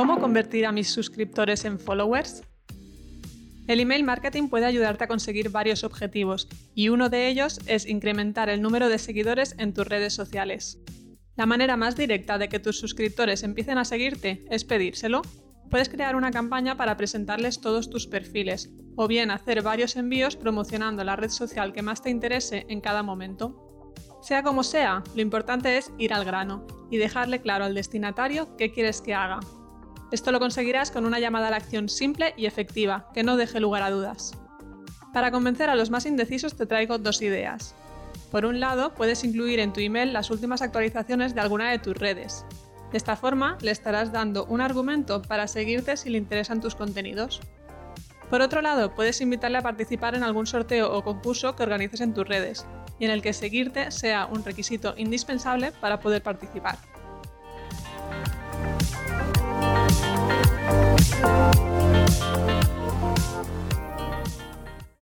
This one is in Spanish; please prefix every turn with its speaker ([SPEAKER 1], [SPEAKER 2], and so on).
[SPEAKER 1] ¿Cómo convertir a mis suscriptores en followers? El email marketing puede ayudarte a conseguir varios objetivos y uno de ellos es incrementar el número de seguidores en tus redes sociales. La manera más directa de que tus suscriptores empiecen a seguirte es pedírselo. Puedes crear una campaña para presentarles todos tus perfiles, o bien hacer varios envíos promocionando la red social que más te interese en cada momento. Sea como sea, lo importante es ir al grano y dejarle claro al destinatario qué quieres que haga. Esto lo conseguirás con una llamada a la acción simple y efectiva, que no deje lugar a dudas. Para convencer a los más indecisos te traigo dos ideas. Por un lado, puedes incluir en tu email las últimas actualizaciones de alguna de tus redes. De esta forma, le estarás dando un argumento para seguirte si le interesan tus contenidos. Por otro lado, puedes invitarle a participar en algún sorteo o concurso que organices en tus redes, y en el que seguirte sea un requisito indispensable para poder participar.